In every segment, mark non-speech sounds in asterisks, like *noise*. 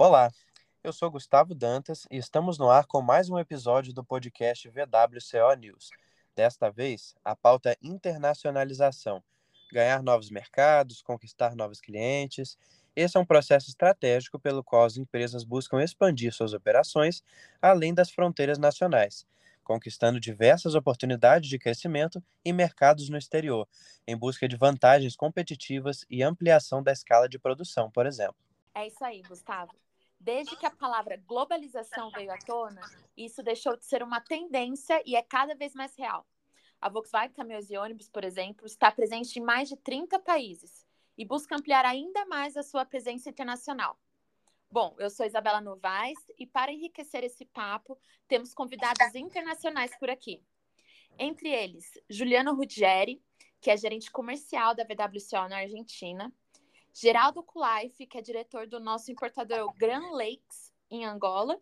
Olá, eu sou Gustavo Dantas e estamos no ar com mais um episódio do podcast VWCO News. Desta vez, a pauta é internacionalização, ganhar novos mercados, conquistar novos clientes. Esse é um processo estratégico pelo qual as empresas buscam expandir suas operações além das fronteiras nacionais, conquistando diversas oportunidades de crescimento e mercados no exterior, em busca de vantagens competitivas e ampliação da escala de produção, por exemplo. É isso aí, Gustavo. Desde que a palavra globalização veio à tona, isso deixou de ser uma tendência e é cada vez mais real. A Volkswagen Caminhões e Ônibus, por exemplo, está presente em mais de 30 países e busca ampliar ainda mais a sua presença internacional. Bom, eu sou Isabela Novaes e para enriquecer esse papo, temos convidados internacionais por aqui. Entre eles, Juliano Ruggieri, que é gerente comercial da VWCO na Argentina, Geraldo Kulife, que é diretor do nosso importador Grand Lakes, em Angola.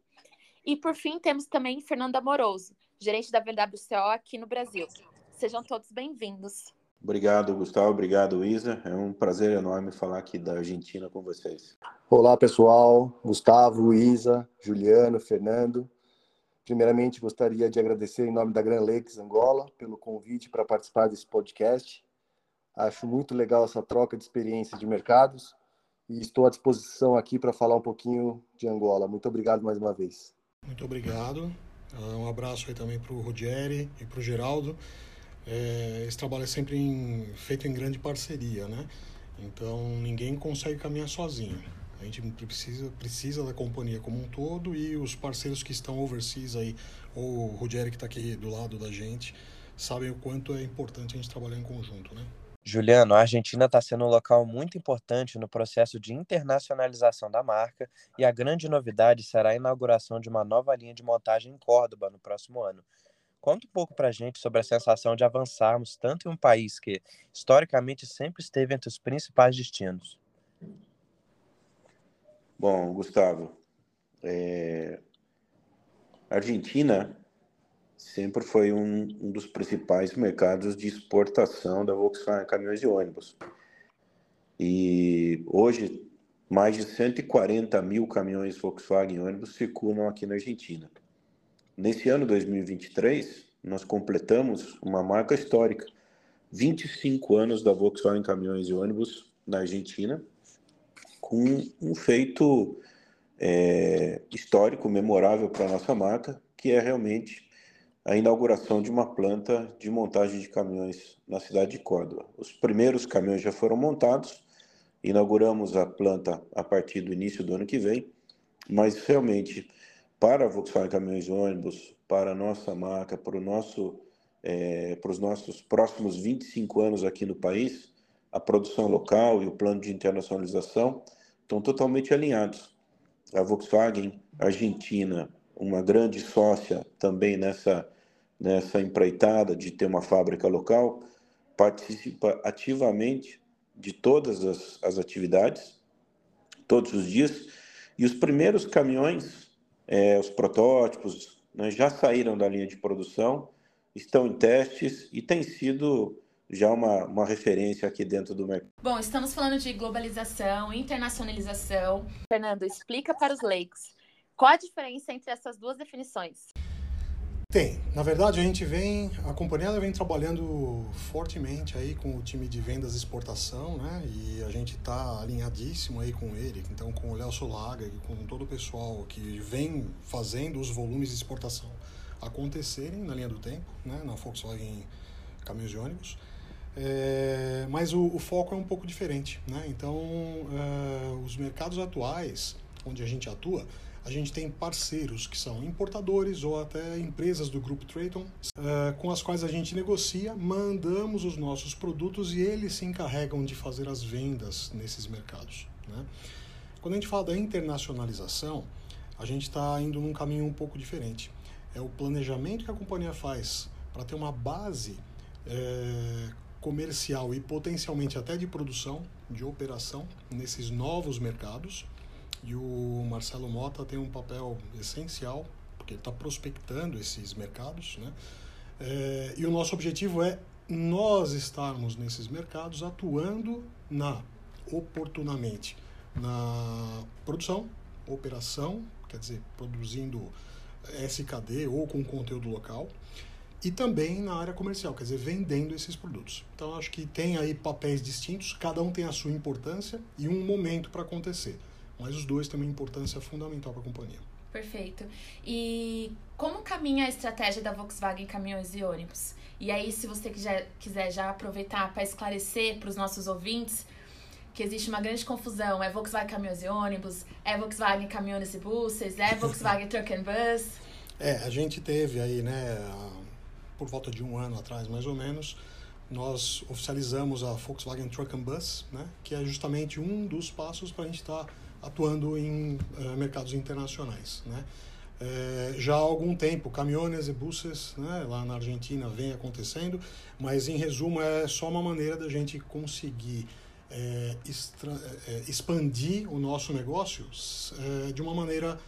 E, por fim, temos também Fernando Amoroso, gerente da VWCO aqui no Brasil. Sejam todos bem-vindos. Obrigado, Gustavo. Obrigado, Isa. É um prazer enorme falar aqui da Argentina com vocês. Olá, pessoal. Gustavo, Isa, Juliano, Fernando. Primeiramente, gostaria de agradecer em nome da Grand Lakes Angola pelo convite para participar desse podcast. Acho muito legal essa troca de experiências de mercados e estou à disposição aqui para falar um pouquinho de Angola. Muito obrigado mais uma vez. Muito obrigado. Ah, um abraço aí também para o Ruggeri e para o Geraldo. É, esse trabalho é sempre em, feito em grande parceria, né? Então ninguém consegue caminhar sozinho. A gente precisa, precisa da companhia como um todo e os parceiros que estão overseas aí, ou o Ruggeri que está aqui do lado da gente, sabem o quanto é importante a gente trabalhar em conjunto, né? Juliano, a Argentina está sendo um local muito importante no processo de internacionalização da marca e a grande novidade será a inauguração de uma nova linha de montagem em Córdoba no próximo ano. Conta um pouco para a gente sobre a sensação de avançarmos tanto em um país que, historicamente, sempre esteve entre os principais destinos. Bom, Gustavo, é... a Argentina sempre foi um, um dos principais mercados de exportação da Volkswagen Caminhões e Ônibus. E hoje, mais de 140 mil caminhões Volkswagen ônibus circulam aqui na Argentina. Nesse ano 2023, nós completamos uma marca histórica. 25 anos da Volkswagen Caminhões e Ônibus na Argentina, com um feito é, histórico, memorável para a nossa marca, que é realmente a inauguração de uma planta de montagem de caminhões na cidade de Córdoba. Os primeiros caminhões já foram montados, inauguramos a planta a partir do início do ano que vem, mas realmente para a Volkswagen Caminhões e Ônibus, para a nossa marca, para, o nosso, é, para os nossos próximos 25 anos aqui no país, a produção local e o plano de internacionalização estão totalmente alinhados. A Volkswagen Argentina, uma grande sócia também nessa nessa empreitada de ter uma fábrica local, participa ativamente de todas as, as atividades, todos os dias, e os primeiros caminhões, é, os protótipos, né, já saíram da linha de produção, estão em testes e tem sido já uma, uma referência aqui dentro do mercado. Bom, estamos falando de globalização, internacionalização. Fernando, explica para os leigos qual a diferença entre essas duas definições. Tem. Na verdade, a gente vem, a companhia vem trabalhando fortemente aí com o time de vendas e exportação, né? E a gente está alinhadíssimo aí com ele, então com o Léo Solaga e com todo o pessoal que vem fazendo os volumes de exportação acontecerem na linha do tempo, né? Na Volkswagen Caminhões de Ônibus. É, mas o, o, foco é um pouco diferente, né? Então, uh, os mercados atuais onde a gente atua, a gente tem parceiros que são importadores ou até empresas do grupo Trayton, uh, com as quais a gente negocia, mandamos os nossos produtos e eles se encarregam de fazer as vendas nesses mercados. Né? Quando a gente fala da internacionalização, a gente está indo num caminho um pouco diferente. É o planejamento que a companhia faz para ter uma base é, comercial e potencialmente até de produção, de operação nesses novos mercados e o Marcelo Mota tem um papel essencial, porque ele está prospectando esses mercados, né? É, e o nosso objetivo é nós estarmos nesses mercados atuando na oportunamente na produção operação, quer dizer, produzindo SKD ou com conteúdo local, e também na área comercial, quer dizer, vendendo esses produtos. Então, acho que tem aí papéis distintos, cada um tem a sua importância e um momento para acontecer, mas os dois têm uma importância fundamental para a companhia. Perfeito. E como caminha a estratégia da Volkswagen Caminhões e Ônibus? E aí, se você quiser, quiser já aproveitar para esclarecer para os nossos ouvintes que existe uma grande confusão, é Volkswagen Caminhões e Ônibus, é Volkswagen Caminhões e Buses, é *laughs* Volkswagen Truck and Bus? É, a gente teve aí, né, por volta de um ano atrás, mais ou menos, nós oficializamos a Volkswagen Truck and Bus, né, que é justamente um dos passos para a gente estar tá atuando em uh, mercados internacionais, né. É, já há algum tempo, caminhões e buses né, lá na Argentina vem acontecendo, mas em resumo é só uma maneira da gente conseguir é, extra, é, expandir o nosso negócio de uma maneira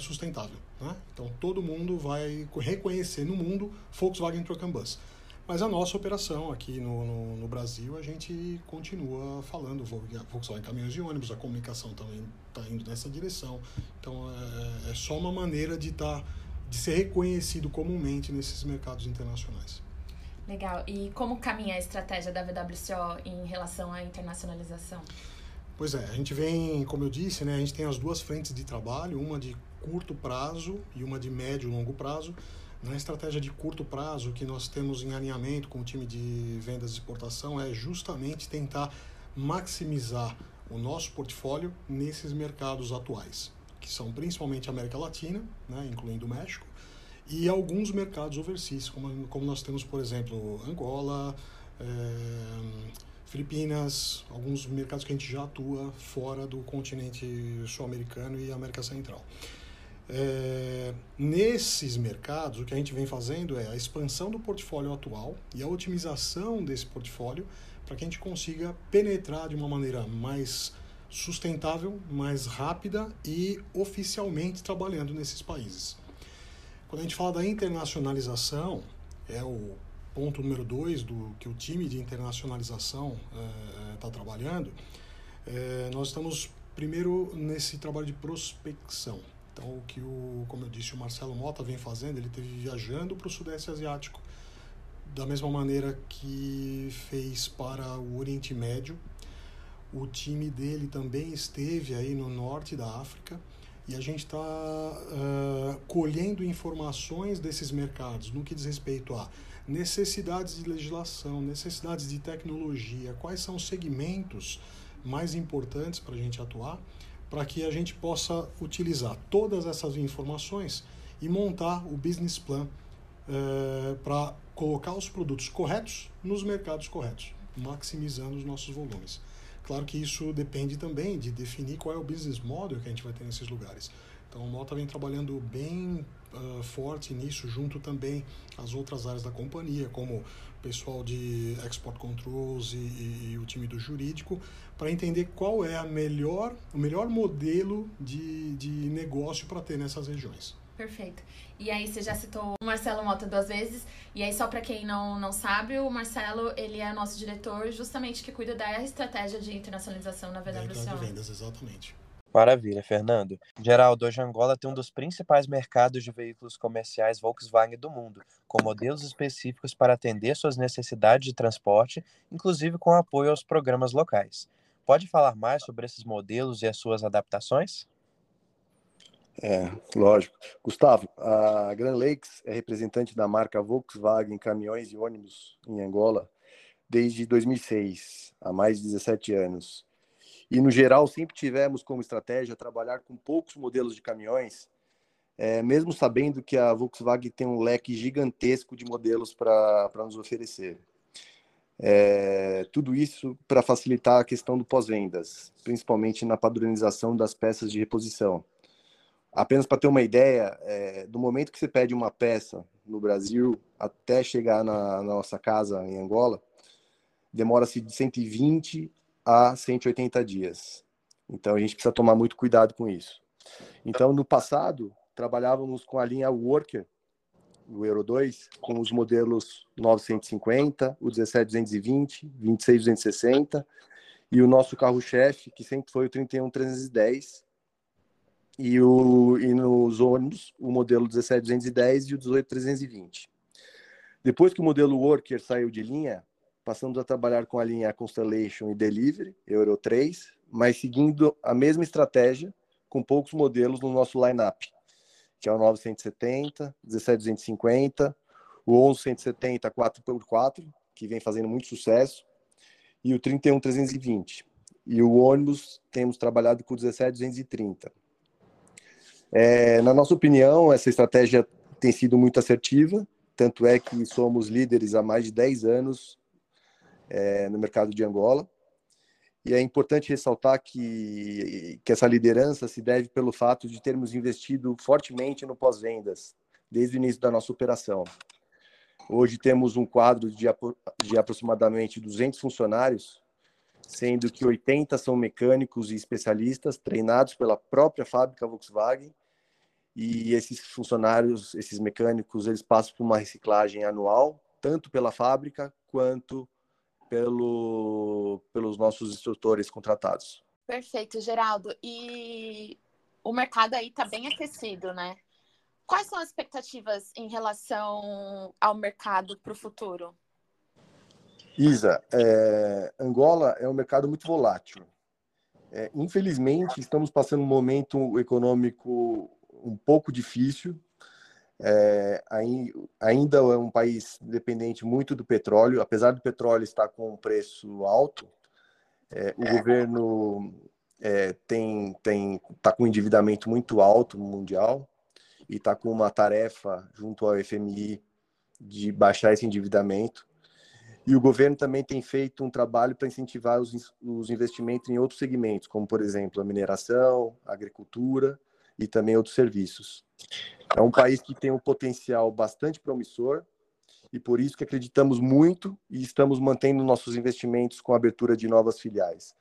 sustentável. Né? Então todo mundo vai reconhecer no mundo Volkswagen Truck and Bus. Mas a nossa operação aqui no, no, no, Brasil, a gente continua falando Volkswagen Caminhões e Ônibus, a comunicação também está indo nessa direção. Então é, é só uma maneira de, tá, de ser reconhecido comumente nesses mercados internacionais. Legal. E como caminha a estratégia da VWCO em relação à internacionalização? Pois é, a gente vem, como eu disse, né, a gente tem as duas frentes de trabalho, uma de curto prazo e uma de médio e longo prazo. Na estratégia de curto prazo, que nós temos em alinhamento com o time de vendas e exportação, é justamente tentar maximizar o nosso portfólio nesses mercados atuais, que são principalmente América Latina, né, incluindo o México, e alguns mercados overseas, como, como nós temos, por exemplo, Angola, é, Filipinas, alguns mercados que a gente já atua fora do continente sul-americano e América Central. É, nesses mercados, o que a gente vem fazendo é a expansão do portfólio atual e a otimização desse portfólio para que a gente consiga penetrar de uma maneira mais sustentável, mais rápida e oficialmente trabalhando nesses países. Quando a gente fala da internacionalização, é o ponto número dois do que o time de internacionalização está é, trabalhando, é, nós estamos primeiro nesse trabalho de prospecção. Então, o que, o, como eu disse, o Marcelo Mota vem fazendo, ele esteve viajando para o Sudeste Asiático, da mesma maneira que fez para o Oriente Médio. O time dele também esteve aí no norte da África e a gente está uh, colhendo informações desses mercados no que diz respeito a necessidades de legislação, necessidades de tecnologia, quais são os segmentos mais importantes para a gente atuar para que a gente possa utilizar todas essas informações e montar o business plan é, para colocar os produtos corretos nos mercados corretos, maximizando os nossos volumes. Claro que isso depende também de definir qual é o business model que a gente vai ter nesses lugares. Então, o Mota vem trabalhando bem uh, forte nisso, junto também às outras áreas da companhia, como pessoal de export controls e, e, e o time do jurídico, para entender qual é a melhor, o melhor modelo de, de negócio para ter nessas regiões. Perfeito. E aí você já citou o Marcelo Mota duas vezes, e aí só para quem não, não sabe, o Marcelo, ele é nosso diretor justamente que cuida da estratégia de internacionalização na VWCO. De vendas, exatamente. Maravilha, Fernando. Geraldo, hoje Angola tem um dos principais mercados de veículos comerciais Volkswagen do mundo, com modelos específicos para atender suas necessidades de transporte, inclusive com apoio aos programas locais. Pode falar mais sobre esses modelos e as suas adaptações? É, lógico. Gustavo, a Grand Lakes é representante da marca Volkswagen Caminhões e Ônibus em Angola desde 2006, há mais de 17 anos. E, no geral, sempre tivemos como estratégia trabalhar com poucos modelos de caminhões, é, mesmo sabendo que a Volkswagen tem um leque gigantesco de modelos para nos oferecer. É, tudo isso para facilitar a questão do pós-vendas, principalmente na padronização das peças de reposição. Apenas para ter uma ideia, é, do momento que você pede uma peça no Brasil até chegar na, na nossa casa em Angola, demora-se de 120 a 180 dias. Então a gente precisa tomar muito cuidado com isso. Então no passado trabalhávamos com a linha Worker do Euro 2 com os modelos 950, o 17220, 26260 e o nosso carro-chefe que sempre foi o 31310 e, o, e nos ônibus o modelo 17210 e o 18320. Depois que o modelo Worker saiu de linha, passamos a trabalhar com a linha Constellation e Delivery, Euro 3, mas seguindo a mesma estratégia, com poucos modelos no nosso lineup, que é o 970, 17250, o 1170 4x4, que vem fazendo muito sucesso, e o 31320. E o ônibus temos trabalhado com o 17230. É, na nossa opinião, essa estratégia tem sido muito assertiva, tanto é que somos líderes há mais de 10 anos é, no mercado de Angola. E é importante ressaltar que, que essa liderança se deve pelo fato de termos investido fortemente no pós-vendas, desde o início da nossa operação. Hoje temos um quadro de, de aproximadamente 200 funcionários, sendo que 80 são mecânicos e especialistas treinados pela própria fábrica Volkswagen. E esses funcionários, esses mecânicos, eles passam por uma reciclagem anual, tanto pela fábrica quanto pelo, pelos nossos instrutores contratados. Perfeito, Geraldo. E o mercado aí está bem aquecido, né? Quais são as expectativas em relação ao mercado para o futuro? Isa, é, Angola é um mercado muito volátil. É, infelizmente, estamos passando um momento econômico um pouco difícil. É, ainda é um país dependente muito do petróleo, apesar do petróleo estar com um preço alto. É, o governo é, tem tem está com um endividamento muito alto mundial e está com uma tarefa junto ao FMI de baixar esse endividamento. E o governo também tem feito um trabalho para incentivar os, os investimentos em outros segmentos, como, por exemplo, a mineração, a agricultura e também outros serviços. É um país que tem um potencial bastante promissor e por isso que acreditamos muito e estamos mantendo nossos investimentos com a abertura de novas filiais.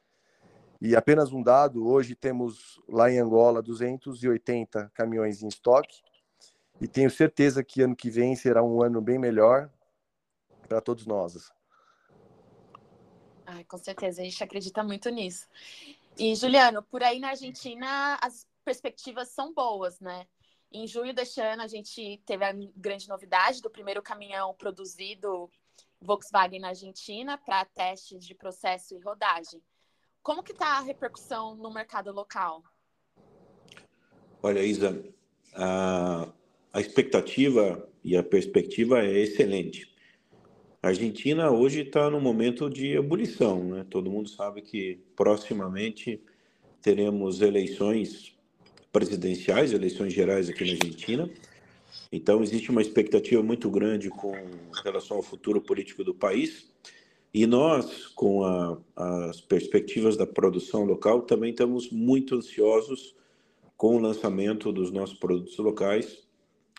E apenas um dado, hoje temos lá em Angola 280 caminhões em estoque e tenho certeza que ano que vem será um ano bem melhor para todos nós. Ai, com certeza, a gente acredita muito nisso. E Juliano, por aí na Argentina as perspectivas são boas, né? Em junho deste ano a gente teve a grande novidade do primeiro caminhão produzido Volkswagen na Argentina para testes de processo e rodagem. Como que está a repercussão no mercado local? Olha, Isa, a, a expectativa e a perspectiva é excelente. A Argentina hoje está no momento de ebulição, né? Todo mundo sabe que proximamente teremos eleições presidenciais, eleições gerais aqui na Argentina. Então existe uma expectativa muito grande com relação ao futuro político do país. E nós, com a, as perspectivas da produção local, também estamos muito ansiosos com o lançamento dos nossos produtos locais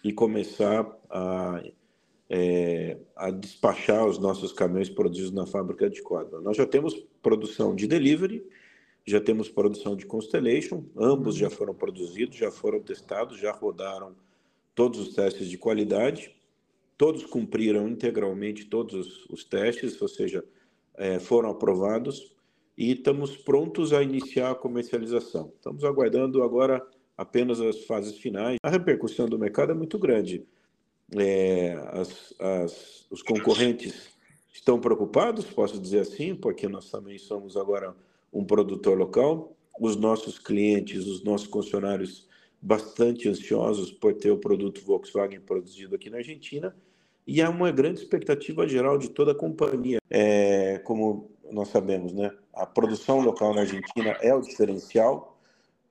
e começar a, é, a despachar os nossos caminhões produzidos na fábrica de quadra. Nós já temos produção de delivery, já temos produção de Constellation, ambos já foram produzidos, já foram testados, já rodaram todos os testes de qualidade todos cumpriram integralmente todos os, os testes, ou seja, é, foram aprovados e estamos prontos a iniciar a comercialização. Estamos aguardando agora apenas as fases finais. A repercussão do mercado é muito grande. É, as, as, os concorrentes estão preocupados, posso dizer assim, porque nós também somos agora um produtor local. Os nossos clientes, os nossos funcionários, bastante ansiosos por ter o produto Volkswagen produzido aqui na Argentina e há uma grande expectativa geral de toda a companhia. É, como nós sabemos, né? A produção local na Argentina é o diferencial.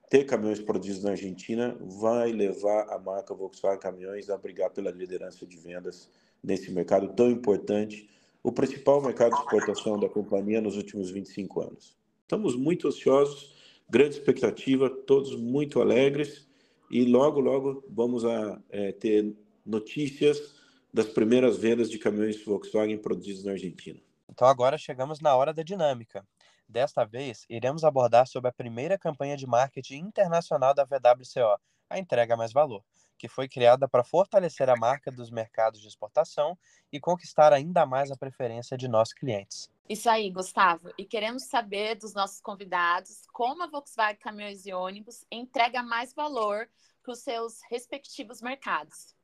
Ter caminhões produzidos na Argentina vai levar a marca Volkswagen Caminhões a brigar pela liderança de vendas nesse mercado tão importante, o principal mercado de exportação da companhia nos últimos 25 anos. Estamos muito ansiosos, grande expectativa, todos muito alegres e logo, logo vamos a é, ter notícias das primeiras vendas de caminhões Volkswagen produzidos na Argentina. Então agora chegamos na hora da dinâmica. Desta vez, iremos abordar sobre a primeira campanha de marketing internacional da VWCO, a Entrega Mais Valor, que foi criada para fortalecer a marca dos mercados de exportação e conquistar ainda mais a preferência de nossos clientes. Isso aí, Gustavo. E queremos saber dos nossos convidados como a Volkswagen Caminhões e Ônibus entrega mais valor para os seus respectivos mercados.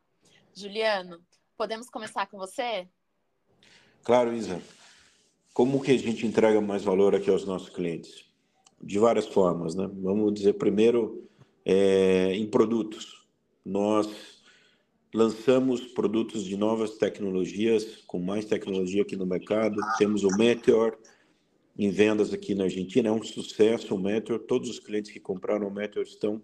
Juliano, podemos começar com você? Claro, Isa. Como que a gente entrega mais valor aqui aos nossos clientes? De várias formas, né? Vamos dizer primeiro é, em produtos. Nós lançamos produtos de novas tecnologias, com mais tecnologia aqui no mercado. Temos o Meteor em vendas aqui na Argentina, é um sucesso o Meteor. Todos os clientes que compraram o Meteor estão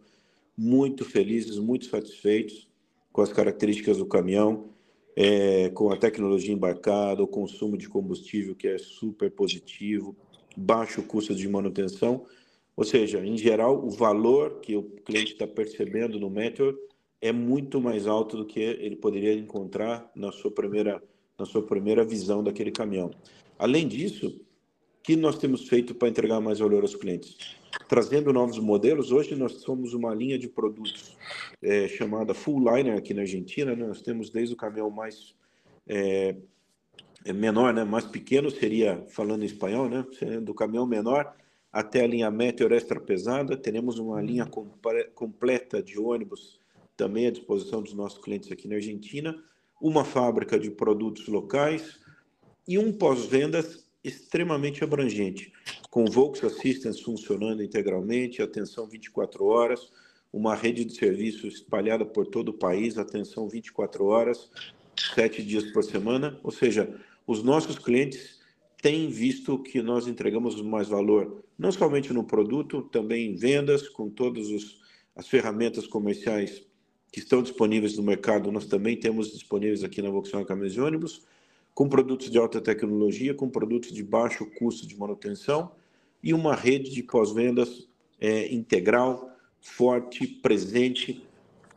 muito felizes, muito satisfeitos com as características do caminhão, é, com a tecnologia embarcada, o consumo de combustível que é super positivo, baixo custo de manutenção. Ou seja, em geral, o valor que o cliente está percebendo no Meteor é muito mais alto do que ele poderia encontrar na sua primeira, na sua primeira visão daquele caminhão. Além disso, o que nós temos feito para entregar mais valor aos clientes? Trazendo novos modelos, hoje nós somos uma linha de produtos é, chamada Full Liner aqui na Argentina. Né? Nós temos desde o caminhão mais é, é menor, né? mais pequeno, seria falando em espanhol, né? do caminhão menor até a linha Meteor extra pesada. Teremos uma linha completa de ônibus também à disposição dos nossos clientes aqui na Argentina, uma fábrica de produtos locais e um pós-vendas extremamente abrangente, com Volks Assistance funcionando integralmente, atenção 24 horas, uma rede de serviços espalhada por todo o país, atenção 24 horas, sete dias por semana, ou seja, os nossos clientes têm visto que nós entregamos mais valor, não somente no produto, também em vendas, com todas as ferramentas comerciais que estão disponíveis no mercado, nós também temos disponíveis aqui na Volkswagen Caminhões e Ônibus, com produtos de alta tecnologia, com produtos de baixo custo de manutenção e uma rede de pós-vendas é, integral, forte, presente,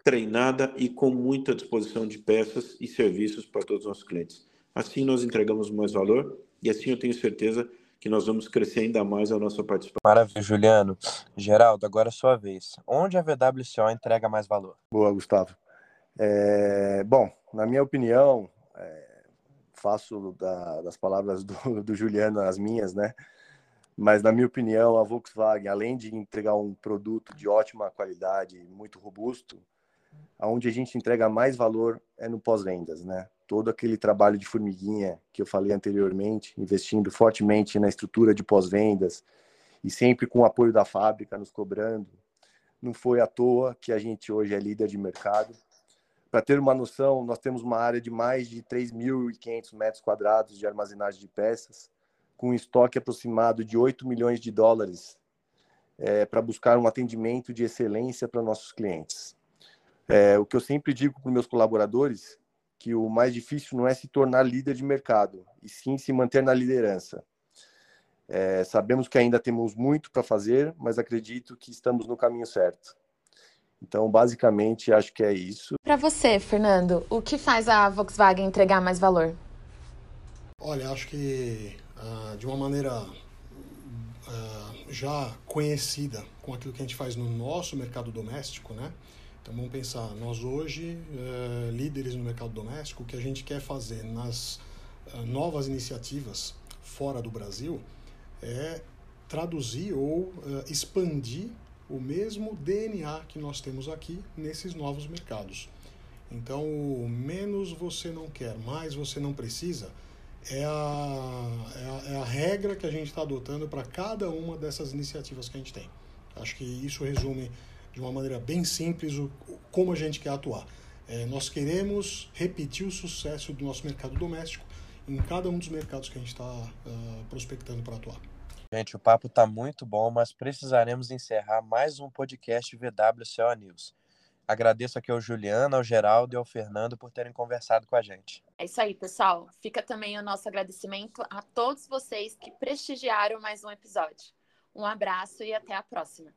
treinada e com muita disposição de peças e serviços para todos os nossos clientes. Assim nós entregamos mais valor e assim eu tenho certeza que nós vamos crescer ainda mais a nossa participação. Maravilha, Juliano. Geraldo, agora é sua vez. Onde a VWCO entrega mais valor? Boa, Gustavo. É, bom, na minha opinião, é, faço da, das palavras do, do Juliano as minhas, né? Mas, na minha opinião, a Volkswagen, além de entregar um produto de ótima qualidade, muito robusto, aonde a gente entrega mais valor é no pós-vendas, né? Todo aquele trabalho de formiguinha que eu falei anteriormente, investindo fortemente na estrutura de pós-vendas e sempre com o apoio da fábrica nos cobrando, não foi à toa que a gente hoje é líder de mercado. Para ter uma noção, nós temos uma área de mais de 3.500 metros quadrados de armazenagem de peças, com um estoque aproximado de 8 milhões de dólares é, para buscar um atendimento de excelência para nossos clientes. É, o que eu sempre digo para meus colaboradores que o mais difícil não é se tornar líder de mercado, e sim se manter na liderança. É, sabemos que ainda temos muito para fazer, mas acredito que estamos no caminho certo. Então, basicamente, acho que é isso. Para você, Fernando, o que faz a Volkswagen entregar mais valor? Olha, acho que uh, de uma maneira uh, já conhecida com aquilo que a gente faz no nosso mercado doméstico, né? Então vamos pensar, nós hoje, é, líderes no mercado doméstico, o que a gente quer fazer nas é, novas iniciativas fora do Brasil é traduzir ou é, expandir o mesmo DNA que nós temos aqui nesses novos mercados. Então, menos você não quer, mais você não precisa, é a, é a, é a regra que a gente está adotando para cada uma dessas iniciativas que a gente tem. Acho que isso resume de uma maneira bem simples o, como a gente quer atuar. É, nós queremos repetir o sucesso do nosso mercado doméstico em cada um dos mercados que a gente está uh, prospectando para atuar. Gente, o papo está muito bom, mas precisaremos encerrar mais um podcast VWCO News. Agradeço aqui ao Juliano, ao Geraldo e ao Fernando por terem conversado com a gente. É isso aí, pessoal. Fica também o nosso agradecimento a todos vocês que prestigiaram mais um episódio. Um abraço e até a próxima.